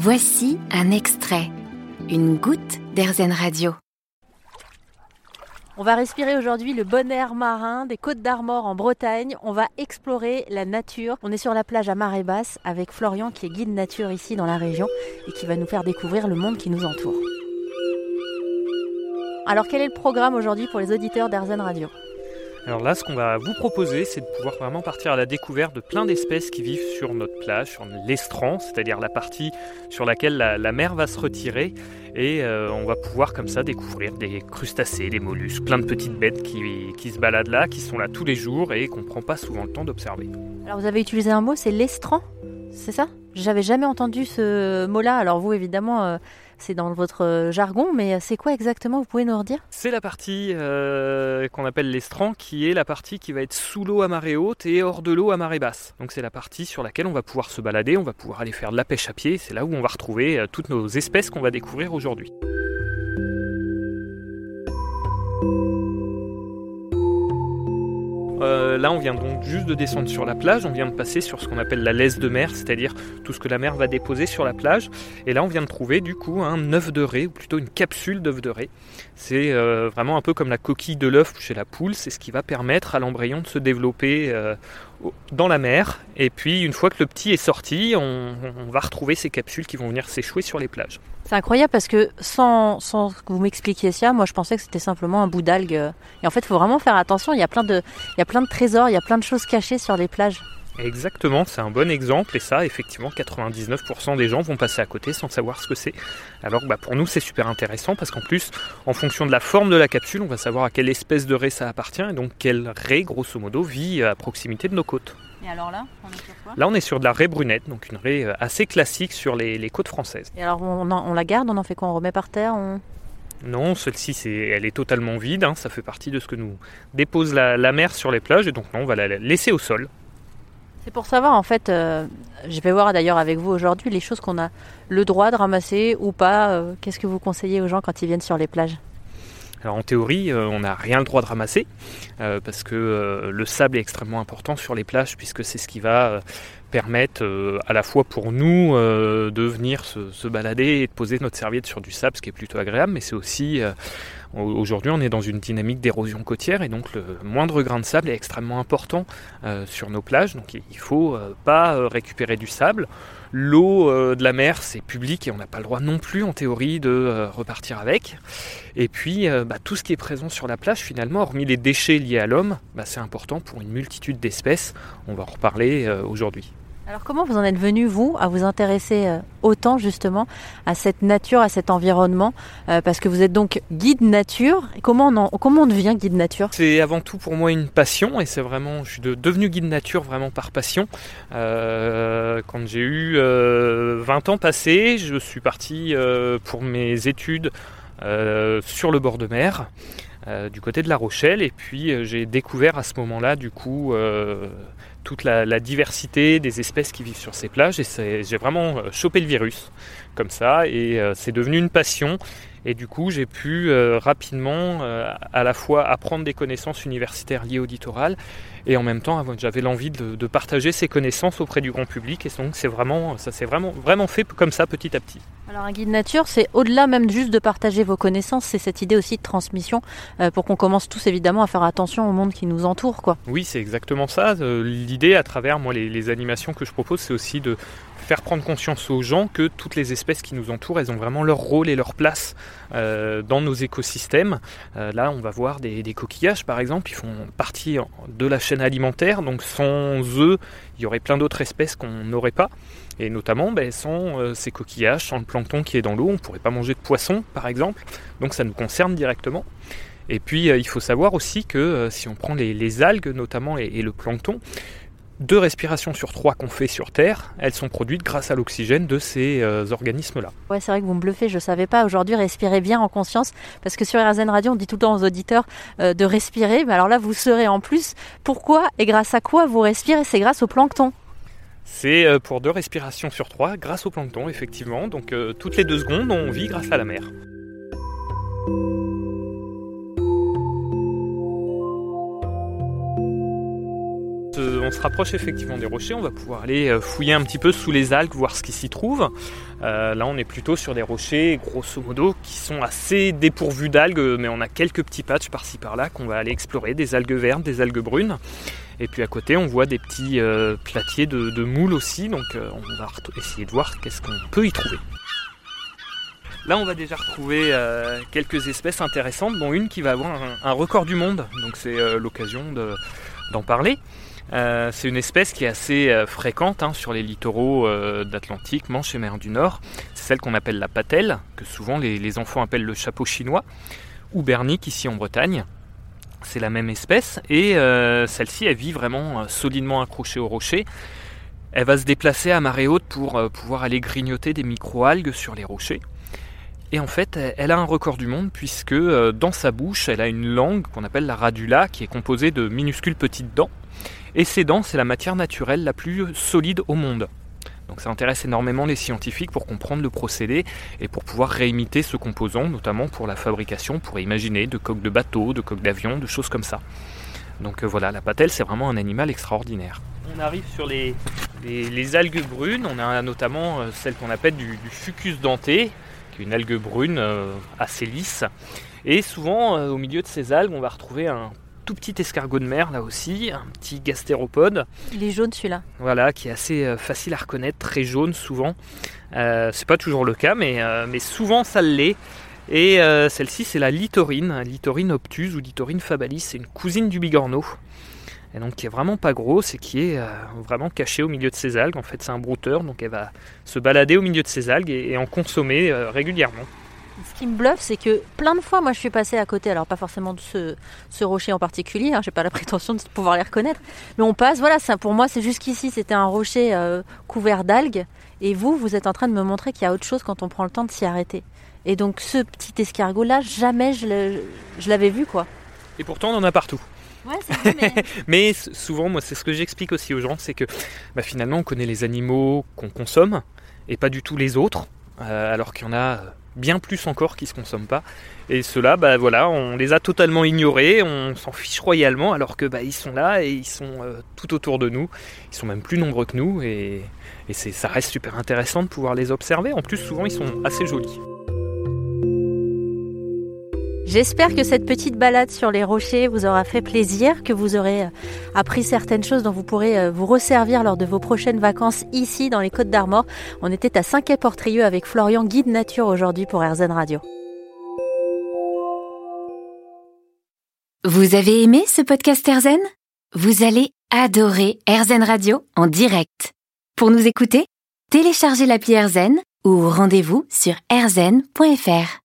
Voici un extrait, une goutte d'Airzen Radio. On va respirer aujourd'hui le bon air marin des Côtes d'Armor en Bretagne. On va explorer la nature. On est sur la plage à marée basse avec Florian qui est guide nature ici dans la région et qui va nous faire découvrir le monde qui nous entoure. Alors quel est le programme aujourd'hui pour les auditeurs d'Airzen Radio? Alors là, ce qu'on va vous proposer, c'est de pouvoir vraiment partir à la découverte de plein d'espèces qui vivent sur notre plage, sur l'estran, c'est-à-dire la partie sur laquelle la, mer va se retirer. Et euh, on va pouvoir comme ça découvrir des crustacés, des mollusques, plein de petites bêtes qui, qui se baladent là, qui sont là tous les jours et qu'on ne prend pas souvent le temps d'observer. Alors vous avez utilisé un mot, c'est l'estran, c'est ça? J'avais jamais entendu ce mot-là. Alors vous, évidemment... Euh, c'est dans votre euh, jargon, mais c'est quoi exactement? Vous pouvez nous redire? C'est la partie euh, qu'on appelle l'estran, qui est la partie qui va être sous l'eau à marée haute et hors de l'eau à marée basse. Donc c'est la partie sur laquelle on va pouvoir se balader, on va pouvoir aller faire de la pêche à pied. C'est là où on va retrouver euh, toutes nos espèces qu'on va découvrir aujourd'hui. Euh, là, on vient donc juste de descendre sur la plage, on vient de passer sur ce qu'on appelle la laisse de mer, c'est-à-dire tout ce que la mer va déposer sur la plage. Et là, on vient de trouver du coup un œuf de raie, ou plutôt une capsule d'œuf de raie. C'est euh, vraiment un peu comme la coquille de l'œuf chez la poule, c'est ce qui va permettre à l'embryon de se développer euh, dans la mer. Et puis, une fois que le petit est sorti, on, va retrouver ces capsules qui vont venir s'échouer sur les plages. C'est incroyable parce que sans, sans, que vous m'expliquiez ça, moi je pensais que c'était simplement un bout d'algue. Et en fait, il faut vraiment faire attention. Il y, a plein de, il y a plein de trésors, il y a plein de choses cachées sur les plages. Exactement, c'est un bon exemple et ça, effectivement, 99% des gens vont passer à côté sans savoir ce que c'est. Alors bah, pour nous, c'est super intéressant parce qu'en plus, en fonction de la forme de la capsule, on va savoir à quelle espèce de raie ça appartient et donc quelle raie, grosso modo, vit à proximité de nos côtes. Et alors là, on est sur quoi? Là, on est sur de la raie brunette, donc une raie euh, assez classique sur les, côtes françaises. Et alors, on, la garde, on en fait quoi? On remet par terre Non, celle-ci, elle est totalement vide. Hein. ça fait partie de ce que nous dépose la, la mer sur les plages. Et donc, non, on va la laisser au sol. C'est pour savoir, en fait, euh, je vais voir d'ailleurs avec vous aujourd'hui les choses qu'on a le droit de ramasser ou pas. Euh, qu'est-ce que vous conseillez aux gens quand ils viennent sur les plages? Alors en théorie, euh, on n'a rien le droit de ramasser parce que le sable est extrêmement important sur les plages puisque c'est ce qui va permettre à la fois pour nous de venir se, balader et de poser notre serviette sur du sable, ce qui est plutôt agréable, mais c'est aussi Aujourd'hui, on est dans une dynamique d'érosion côtière et donc le moindre grain de sable est extrêmement important euh, sur nos plages. Donc il faut euh, pas euh, récupérer du sable. L'eau de la mer, c'est public et on n'a pas le droit non plus en théorie de repartir avec. Et puis bah, tout ce qui est présent sur la plage, finalement, hormis les déchets liés à l'homme, bah, c'est important pour une multitude d'espèces. On va en reparler aujourd'hui. Alors comment vous en êtes venu, vous, à vous intéresser euh, autant justement à cette nature, à cet environnement euh, Parce que vous êtes donc guide nature. comment, on comment devient guide nature? C'est avant tout pour moi une passion et c'est vraiment, je suis devenu guide nature vraiment par passion. Euh, quand j'ai eu 20 ans passés, je suis parti pour mes études sur le bord de mer. du côté de La Rochelle et puis j'ai découvert à ce moment-là du coup toute la, diversité des espèces qui vivent sur ces plages. Et j'ai vraiment euh, chopé le virus comme ça. Et euh, c'est devenu une passion et du coup j'ai pu euh, rapidement à la fois apprendre des connaissances universitaires liées au littoral et en même temps j'avais l'envie de, partager ces connaissances auprès du grand public et donc c'est vraiment ça s'est vraiment vraiment fait comme ça petit à petit. Alors un guide nature c'est au-delà même juste de partager vos connaissances, c'est cette idée aussi de transmission euh, pour qu'on commence tous évidemment à faire attention au monde qui nous entoure quoi. Oui c'est exactement ça. Euh, l'idée à travers moi les animations que je propose c'est aussi de faire prendre conscience aux gens que toutes les espèces qui nous entourent, elles ont vraiment leur rôle et leur place euh, dans nos écosystèmes. Euh, là, on va voir des, coquillages, par exemple, ils font partie de la chaîne alimentaire, donc sans eux, il y aurait plein d'autres espèces qu'on n'aurait pas. Et notamment, ben, sans euh, ces coquillages, sans le plancton qui est dans l'eau, on ne pourrait pas manger de poisson, par exemple. Donc ça nous concerne directement. Et puis, il faut savoir aussi que si on prend les, algues, notamment, et le plancton, deux respirations sur trois qu'on fait sur Terre, elles sont produites grâce à l'oxygène de ces euh, organismes-là. Ouais, c'est vrai que vous me bluffez, je ne savais pas. Aujourd'hui, respirez bien en conscience, parce que sur RZN Radio, on dit tout le temps aux auditeurs euh, de respirer. Mais alors là, vous saurez en plus pourquoi et grâce à quoi vous respirez? C'est grâce au plancton. C'est euh, pour deux respirations sur trois, grâce au plancton, effectivement. Donc toutes les deux secondes, on vit grâce à la mer. On se rapproche effectivement des rochers, on va pouvoir aller euh, fouiller un petit peu sous les algues, voir ce qui s'y trouve. Euh, là, on est plutôt sur des rochers, grosso modo, qui sont assez dépourvus d'algues, mais on a quelques petits patchs par-ci par-là qu'on va aller explorer, des algues vertes, des algues brunes. Et puis à côté, on voit des petits euh, platiers de, moules aussi, donc on va essayer de voir qu'est-ce qu'on peut y trouver. Là, on va déjà retrouver quelques espèces intéressantes, dont une qui va avoir un, record du monde, donc c'est l'occasion d'en parler. Euh, c'est une espèce qui est assez euh, fréquente hein, sur les littoraux euh, d'Atlantique, Manche et mer du Nord. C'est celle qu'on appelle la patelle, que souvent les, enfants appellent le chapeau chinois, ou bernique ici en Bretagne. C'est la même espèce et celle-ci elle vit vraiment solidement accrochée au rocher. Elle va se déplacer à marée haute pour pouvoir aller grignoter des micro-algues sur les rochers. Et en fait, elle a un record du monde puisque dans sa bouche, elle a une langue qu'on appelle la radula qui est composée de minuscules petites dents et ces dents, c'est la matière naturelle la plus solide au monde. Donc ça intéresse énormément les scientifiques pour comprendre le procédé et pour pouvoir réimiter ce composant, notamment pour la fabrication, pour imaginer de coques de bateaux, de coques d'avions, de choses comme ça. Donc euh, voilà, la patelle, c'est vraiment un animal extraordinaire. On arrive sur les, algues brunes, on a notamment euh, celle qu'on appelle du, fucus denté, une algue brune euh, assez lisse. Et souvent, au milieu de ces algues, on va retrouver un tout petit escargot de mer là aussi, un petit gastéropode. Il est jaune celui-là. Voilà, qui est assez euh, facile à reconnaître, très jaune souvent. Euh, c'est pas toujours le cas, mais, euh, mais souvent ça l'est. Et celle-ci, c'est la litorine, litorine obtuse ou litorine fabalis. C'est une cousine du bigorneau. Et donc qui est vraiment pas grosse et qui est vraiment cachée au milieu de ces algues. En fait, c'est un brouteur, donc elle va se balader au milieu de ces algues et en consommer régulièrement. Ce qui me bluffe, c'est que plein de fois, moi, je suis passée à côté, alors pas forcément de ce, rocher en particulier, hein, j'ai pas la prétention de pouvoir les reconnaître, mais on passe, voilà, ça, pour moi, c'est jusqu'ici, c'était un rocher euh, couvert d'algues, et vous, vous êtes en train de me montrer qu'il y a autre chose quand on prend le temps de s'y arrêter. Et donc, ce petit escargot-là, jamais je l'avais vu, quoi. Et pourtant, on en a partout. Mais... souvent, moi, c'est ce que j'explique aussi aux gens, c'est que bah, finalement, on connaît les animaux qu'on consomme et pas du tout les autres, euh, alors qu'il y en a bien plus encore qui se consomment pas. Et ceux-là, bah, voilà, on les a totalement ignorés, on s'en fiche royalement, alors que bah, ils sont là et ils sont euh, tout autour de nous. Ils sont même plus nombreux que nous et, et ça reste super intéressant de pouvoir les observer. En plus, souvent, ils sont assez jolis. J'espère que cette petite balade sur les rochers vous aura fait plaisir, que vous aurez euh, appris certaines choses dont vous pourrez euh, vous resservir lors de vos prochaines vacances ici dans les Côtes d'Armor. On était à Saint-Quay-Portrieux avec Florian, guide nature aujourd'hui pour RZN Radio. Vous avez aimé ce podcast RZN Vous allez adorer RZN Radio en direct. Pour nous écouter, téléchargez l'appli RZN ou rendez-vous sur rzn.fr.